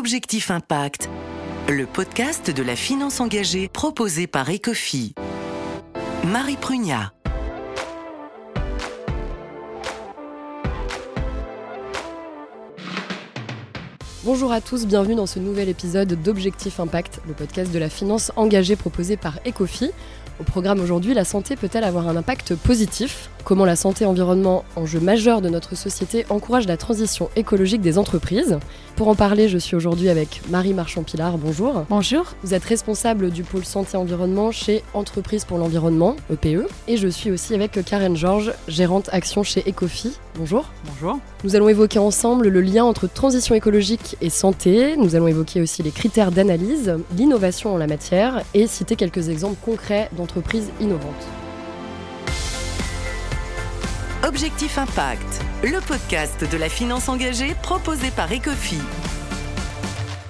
Objectif Impact, le podcast de la finance engagée proposé par Ecofi. Marie Prugnat. Bonjour à tous, bienvenue dans ce nouvel épisode d'Objectif Impact, le podcast de la finance engagée proposé par Ecofi. Au programme aujourd'hui, la santé peut-elle avoir un impact positif? Comment la santé environnement, enjeu majeur de notre société, encourage la transition écologique des entreprises Pour en parler, je suis aujourd'hui avec Marie Marchand-Pilar. Bonjour. Bonjour. Vous êtes responsable du pôle santé environnement chez Entreprise pour l'environnement, EPE. Et je suis aussi avec Karen Georges, gérante action chez Ecofi. Bonjour. Bonjour. Nous allons évoquer ensemble le lien entre transition écologique et santé. Nous allons évoquer aussi les critères d'analyse, l'innovation en la matière et citer quelques exemples concrets d'entreprises innovantes. Objectif Impact, le podcast de la finance engagée proposé par Ecofi.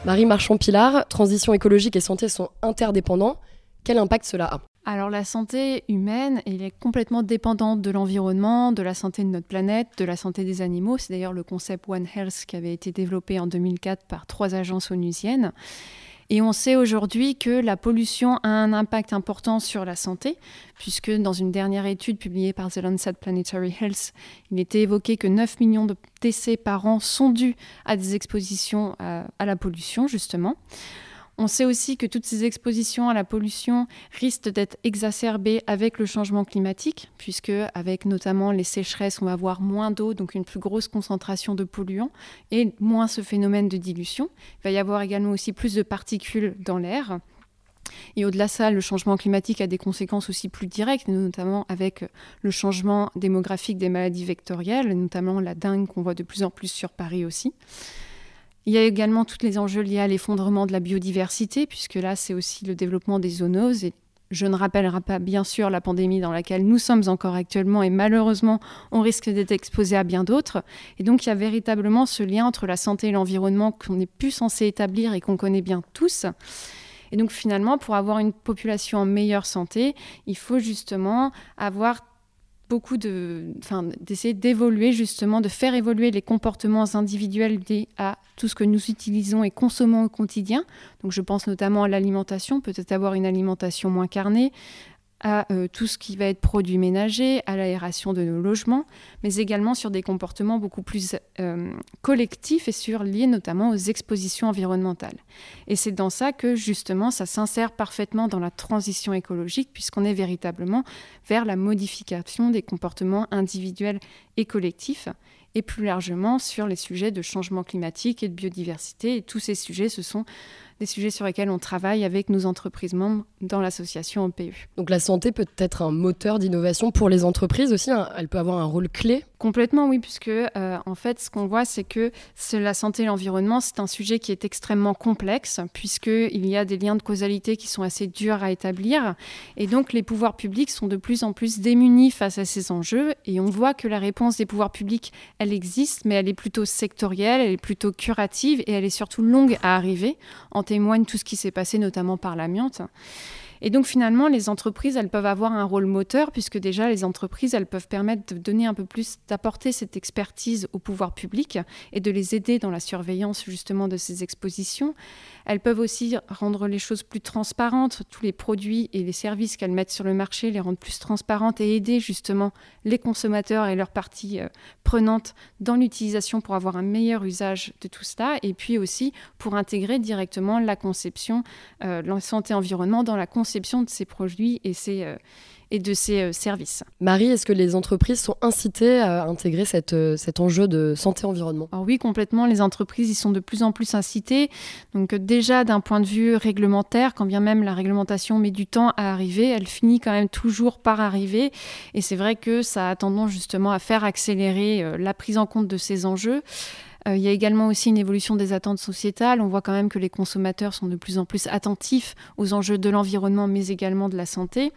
Marie Marchand-Pilar, transition écologique et santé sont interdépendants. Quel impact cela a alors la santé humaine, elle est complètement dépendante de l'environnement, de la santé de notre planète, de la santé des animaux. C'est d'ailleurs le concept One Health qui avait été développé en 2004 par trois agences onusiennes. Et on sait aujourd'hui que la pollution a un impact important sur la santé, puisque dans une dernière étude publiée par The Lancet Planetary Health, il était évoqué que 9 millions de décès par an sont dus à des expositions à, à la pollution, justement. On sait aussi que toutes ces expositions à la pollution risquent d'être exacerbées avec le changement climatique, puisque avec notamment les sécheresses, on va avoir moins d'eau, donc une plus grosse concentration de polluants et moins ce phénomène de dilution. Il va y avoir également aussi plus de particules dans l'air. Et au-delà de ça, le changement climatique a des conséquences aussi plus directes, notamment avec le changement démographique des maladies vectorielles, notamment la dengue qu'on voit de plus en plus sur Paris aussi. Il y a également tous les enjeux liés à l'effondrement de la biodiversité, puisque là, c'est aussi le développellement des zoonoses. Et je ne rappellerai pas, bien sûr, la pandémie dans laquelle nous sommes encore actuellement, et malheureusement, on risque d'être exposé à bien d'autres. Et donc, il y a véritablement ce lien entre la santé et l'environnement qu'on n'est plus censé établir et qu'on connaît bien tous. Et donc, finalement, pour avoir une population en meilleure santé, il faut justement avoir beaucoup de, enfin, d'essayer d'évoluer justement, de faire évoluer les comportements individuels liés à tout ce que nous utilisons et consommons au quotidien. Donc je pense notamment à l'alimentation, peut-être avoir une alimentation moins carnée, à euh, tout ce qui va être produit ménager, à l'aération de nos logements, mais également sur des comportements beaucoup plus euh, collectifs et sur liés notamment aux expositions environnementales. Et c'est dans ça que justement ça s'insère parfaitement dans la transition écologique puisqu'on est véritablement vers la modification des comportements individuels et collectifs et plus largement sur les sujets de changement climatique et de biodiversité. Et tous ces sujets, ce sont des sujets sur lesquels on travaille avec nos entreprises membres dans l'association OPU. Donc la santé peut être un moteur d'innovation pour les entreprises aussi, hein. elle peut avoir un rôle clé Complètement oui, puisque euh, en fait ce qu'on voit c'est que la santé et l'environnement c'est un sujet qui est extrêmement complexe puisqu'il y a des liens de causalité qui sont assez durs à établir et donc les pouvoirs publics sont de plus en plus démunis face à ces enjeux et on voit que la réponse des pouvoirs publics elle existe mais elle est plutôt sectorielle, elle est plutôt curative et elle est surtout longue à arriver. En témoigne tout ce qui s'est passé notamment par l'amiante. Et donc finalement, les entreprises, elles peuvent avoir un rôle moteur, puisque déjà les entreprises, elles peuvent permettre de donner un peu plus, d'apporter cette expertise au pouvoir public et de les aider dans la surveillance justement de ces expositions. Elles peuvent aussi rendre les choses plus transparentes, tous les produits et les services qu'elles mettent sur le marché, les rendre plus transparentes et aider justement les consommateurs et leurs parties euh, prenantes dans l'utilisation pour avoir un meilleur usage de tout cela. Et puis aussi pour intégrer directement la conception, euh, la santé environnement dans la conception de ces produits et euh, et de ses euh, services. Marie, est-ce que les entreprises sont incitées à intégrer cette, euh, cet enjeu de santé-environnement oui, complètement. Les entreprises y sont de plus en plus incitées. Donc euh, déjà d'un point de vue réglementaire, quand bien même la réglementation met du temps à arriver, elle finit quand même toujours par arriver. Et c'est vrai que ça a tendance justement à faire accélérer la prise en compte de ces enjeux. Il y a également aussi une évolution des attentes sociétales. On voit quand même que les consommateurs sont de plus en plus attentifs aux enjeux de l'environnement, mais également de la santé.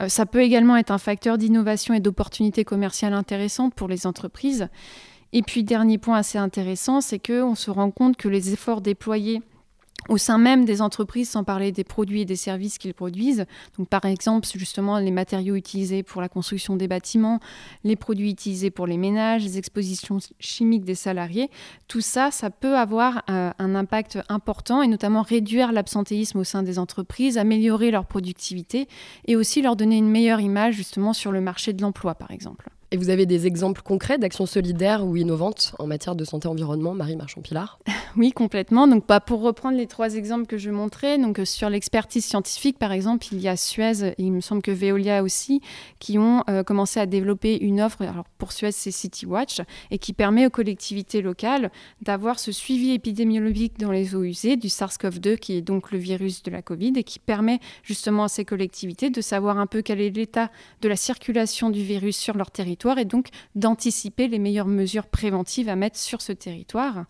Euh, ça peut également être un facteur d'innovation et d'opportunité commerciale intéressante pour les entreprises. Et puis, dernier point assez intéressant, c'est qu'on se rend compte que les efforts déployés au sein même des entreprises, sans parler des produits et des services qu'ils produisent. Donc, par exemple, justement, les matériaux utilisés pour la construction des bâtiments, les produits utilisés pour les ménages, les expositions chimiques des salariés. Tout ça, ça peut avoir euh, un impact important et notamment réduire l'absentéisme au sein des entreprises, améliorer leur productivité et aussi leur donner une meilleure image justement sur le marché de l'emploi, par exemple. Et vous avez des exemples concrets d'actions solidaires ou innovantes en matière de santé-environnement, Marie Marchand-Pilar? Oui, complètement. Donc, pas pour reprendre les trois exemples que je montrais, donc euh, sur l'expertise scientifique, par exemple, il y a Suez il me semble que Veolia aussi, qui ont euh, commencé à développer une offre. Alors, pour Suez, c'est City Watch et qui permet aux collectivités locales d'avoir ce suivi épidémiologique dans les eaux usées du SARS-CoV-2, qui est donc le virus de la Covid, et qui permet justement à ces collectivités de savoir un peu quel est l'état de la circulation du virus sur leur territoire et donc d'anticiper les meilleures mesures préventives à mettre sur ce territoire.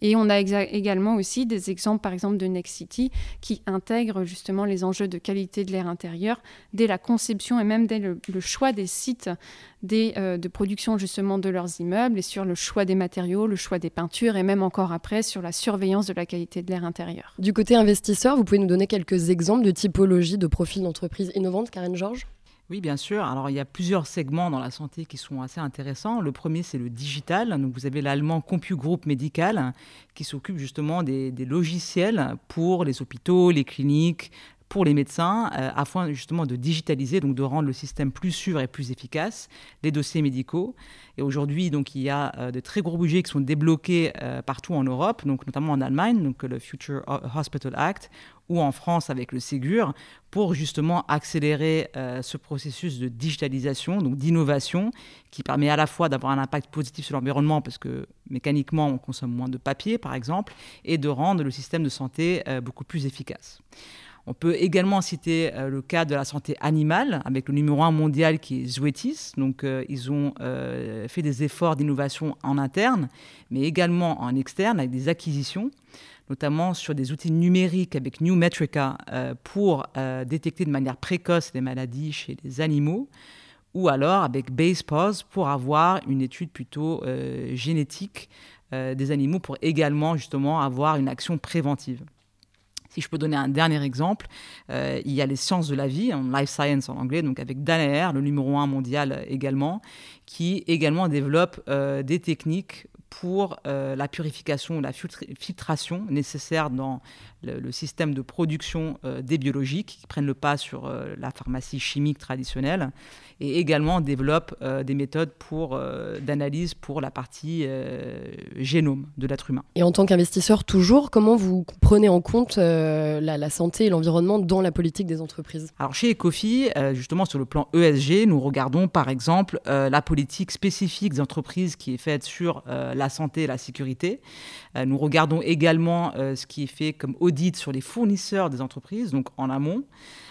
Et on a également aussi des exemples, par exemple, de Next City, qui intègrent justement les enjeux de qualité de l'air intérieur dès la conception et même dès le, choix des sites des, euh, de production justement de leurs immeubles et sur le choix des matériaux, le choix des peintures et même encore après sur la surveillance de la qualité de l'air intérieur. Du côté investisseur, vous pouvez nous donner quelques exemples de typologie de profils d'entreprise innovantes, Karen Georges? Oui, bien sûr. Alors, il y a plusieurs segments dans la santé qui sont assez intéressants. Le premier, c'est le digital. Donc, vous avez l'allemand CompuGroup Medical qui s'occupe justement des, logiciels pour les hôpitaux, les cliniques, pour les médecins, euh, afin justement de digitaliser, donc de rendre le système plus sûr et plus efficace, les dossiers médicaux. Et aujourd'hui, donc, il y a euh, de très gros budgets qui sont débloqués euh, partout en Europe, donc notamment en Allemagne, donc le Future Hospital Act, ou en France avec le Ségur, pour justement accélérer ce processus de digitalisation, donc d'innovation, qui permet à la fois d'avoir un impact positif sur l'environnement, parce que mécaniquement, on consomme moins de papier, par exemple, et de rendre le système de santé beaucoup plus efficace. On peut également citer euh, le cas de la santé animale, avec le numéro un mondial qui est Zoetis. Donc, ils ont fait des efforts d'innovation en interne, mais également en externe, avec des acquisitions notamment sur des outils numériques avec New Metrica euh, pour euh, détecter de manière précoce les maladies chez les animaux, ou alors avec BasePause pour avoir une étude plutôt euh, génétique des animaux pour également justement avoir une action préventive. Je peux donner un dernier exemple, il y a les sciences de la vie, en life science en anglais, donc avec Danaher, le numéro un mondial également, qui également développe des techniques pour euh, la purification, la filtration nécessaire dans le, système de production euh, des biologiques qui prennent le pas sur euh, la pharmacie chimique traditionnelle et également développe des méthodes pour d'analyse pour la partie génome de l'être humain. Et en tant qu'investisseur toujours, comment vous prenez en compte la, la, santé et l'environnement dans la politique des entreprises? Alors chez Ecofi, justement sur le plan ESG, nous regardons par exemple la politique spécifique des entreprises qui est faite sur la santé et la sécurité. Euh, nous regardons également euh, ce qui est fait comme audit sur les fournisseurs des entreprises, donc en amont.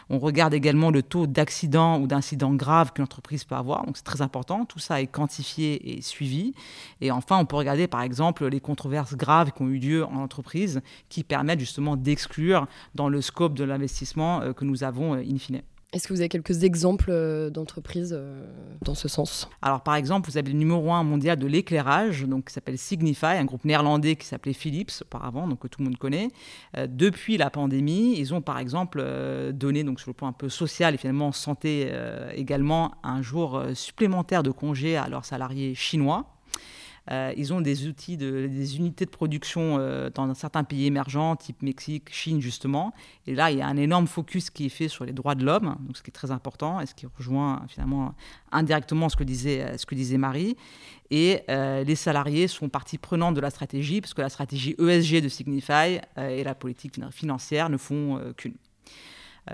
On regarde également le taux d'accidents ou d'incidents graves qu'une entreprise peut avoir. Donc c'est très important. Tout ça est quantifié et suivi. Et enfin, on peut regarder par exemple les controverses graves qui ont eu lieu en entreprise qui permettent justement d'exclure dans le scope de l'investissement euh, que nous avons in fine. Est-ce que vous avez quelques exemples euh, d'entreprises euh, dans ce sens? Alors, par exemple, vous avez le numéro un mondial de l'éclairage, donc qui s'appelle Signify, un groupe néerlandais qui s'appelait Philips auparavant, donc que tout le monde connaît. Euh, depuis la pandémie, ils ont par exemple donné, donc sur le plan un peu social et finalement santé également, un jour supplémentaire de congé à leurs salariés chinois. Euh, ils ont des outils, des unités de production euh, dans certains pays émergents, type Mexique, Chine justement. Et là, il y a un énorme focus qui est fait sur les droits de l'homme, ce qui est très important et ce qui rejoint finalement indirectement ce que disait, disait Marie. Et euh, les salariés sont partie prenante de la stratégie, parce que la stratégie ESG de Signify et la politique financière ne font qu'une.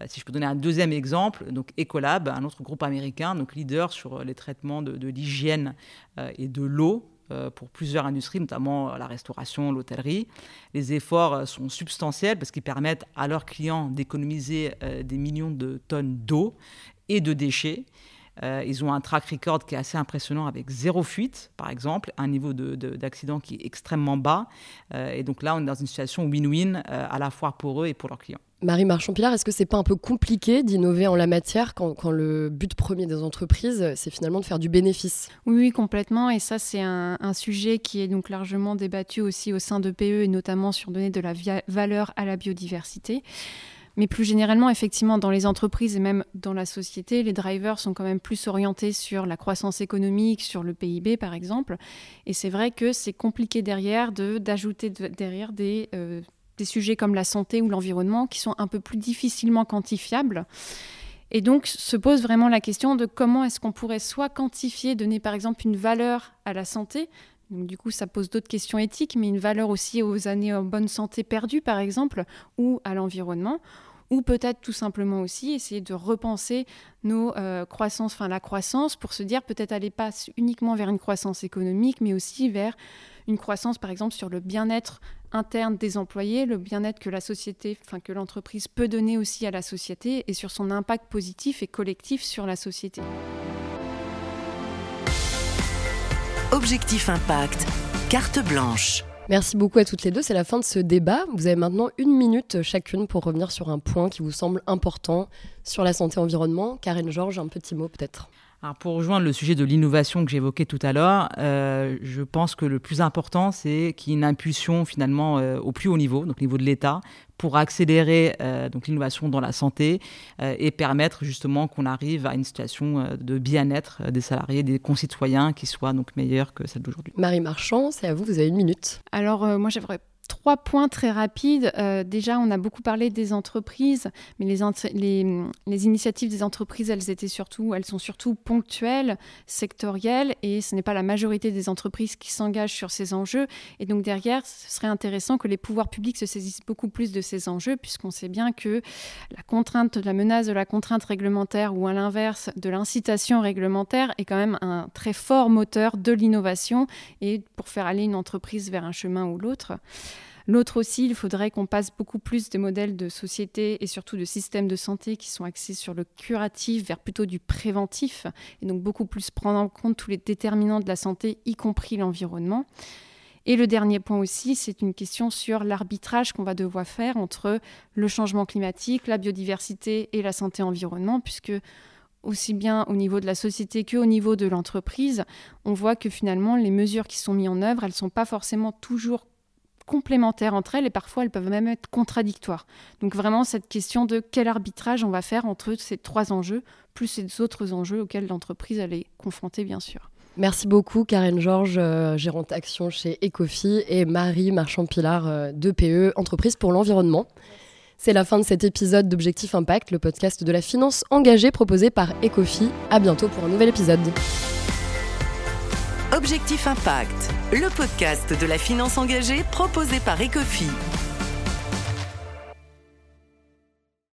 si je peux donner un deuxième exemple, donc Ecolab, un autre groupe américain, donc leader sur les traitements de, l'hygiène et de l'eau euh, pour plusieurs industries, notamment la restauration, l'hôtellerie. Les efforts euh, sont substantiels parce qu'ils permettent à leurs clients d'économiser euh, des millions de tonnes d'eau et de déchets. ils ont un track record qui est assez impressionnant avec zéro fuite, par exemple, un niveau d'accident qui est extrêmement bas. et donc là, on est dans une situation win-win à la fois pour eux et pour leurs clients. Marie Marchand-Pilar, est-ce que c'est pas un peu compliqué d'innover en la matière quand, le but premier des entreprises, c'est finalement de faire du bénéfice? Oui, complètement. Et ça, c'est un, sujet qui est donc largement débattu aussi au sein de PE et notamment sur donner de la valeur à la biodiversité. Mais plus généralement, effectivement, dans les entreprises et même dans la société, les drivers sont quand même plus orientés sur la croissance économique, sur le PIB par exemple. Et c'est vrai que c'est compliqué derrière d'ajouter derrière des, euh, sujets comme la santé ou l'environnement qui sont un peu plus difficilement quantifiables. Et donc se pose vraiment la question de comment est-ce qu'on pourrait soit quantifier, donner par exemple une valeur à la santé. Donc, du coup, ça pose d'autres questions éthiques, mais une valeur aussi aux années en bonne santé perdues, par exemple, ou à l'environnement ou peut-être tout simplement aussi essayer de repenser nos euh, croissances, enfin la croissance, pour se dire peut-être aller pas uniquement vers une croissance économique, mais aussi vers une croissance, par exemple, sur le bien-être interne des employés, le bien-être que la société, enfin que l'entreprise peut donner aussi à la société et sur son impact positif et collectif sur la société. Objectif Impact, carte blanche. Merci beaucoup à toutes les deux. C'est la fin de ce débat. Vous avez maintenant une minute chacune pour revenir sur un point qui vous semble important sur la santé environnement. Karine Georges, un petit mot peut-être? Pour rejoindre le sujet de l'innovation que j'évoquais tout à l'heure, euh, je pense que le plus important, c'est qu'il y ait une impulsion finalement euh, au plus haut niveau, donc au niveau de l'État, pour accélérer euh, donc l'innovation dans la santé et permettre justement qu'on arrive à une situation de bien-être des salariés, des concitoyens qui soit donc meilleure que celle d'aujourd'hui. Marie Marchand, c'est à vous, vous avez une minute. Alors moi j'aimerais Trois points très rapides. Euh, déjà, on a beaucoup parlé des entreprises, mais les, les, initiatives des entreprises, elles étaient surtout, elles sont surtout ponctuelles, sectorielles, et ce n'est pas la majorité des entreprises qui s'engagent sur ces enjeux. Et donc derrière, ce serait intéressant que les pouvoirs publics se saisissent beaucoup plus de ces enjeux, puisqu'on sait bien que la contrainte, la menace de la contrainte réglementaire, ou à l'inverse de l'incitation réglementaire, est quand même un très fort moteur de l'innovation et pour faire aller une entreprise vers un chemin ou l'autre. L'autre aussi, il faudrait qu'on passe beaucoup plus des modèles de société et surtout de systèmes de santé qui sont axés sur le curatif vers plutôt du préventif, et donc beaucoup plus prendre en compte tous les déterminants de la santé, y compris l'environnement. Et le dernier point aussi, c'est une question sur l'arbitrage qu'on va devoir faire entre le changement climatique, la biodiversité et la santé environnement, puisque aussi bien au niveau de la société qu'au niveau de l'entreprise, on voit que finalement les mesures qui sont mises en œuvre, elles ne sont pas forcément toujours complémentaires entre elles et parfois elles peuvent même être contradictoires. Donc vraiment cette question de quel arbitrage on va faire entre ces trois enjeux, plus ces autres enjeux auxquels l'entreprise est confrontée bien sûr. Merci beaucoup Karen Georges, euh, gérante action chez Ecofi et Marie Marchand-Pilar euh, de PE, entreprise pour l'environnement. C'est la fin de cet épisode d'Objectif Impact, le podcast de la finance engagée proposé par Ecofi. À bientôt pour un nouvel épisode. Objectif Impact, le podcast de la finance engagée proposé par Ecofi.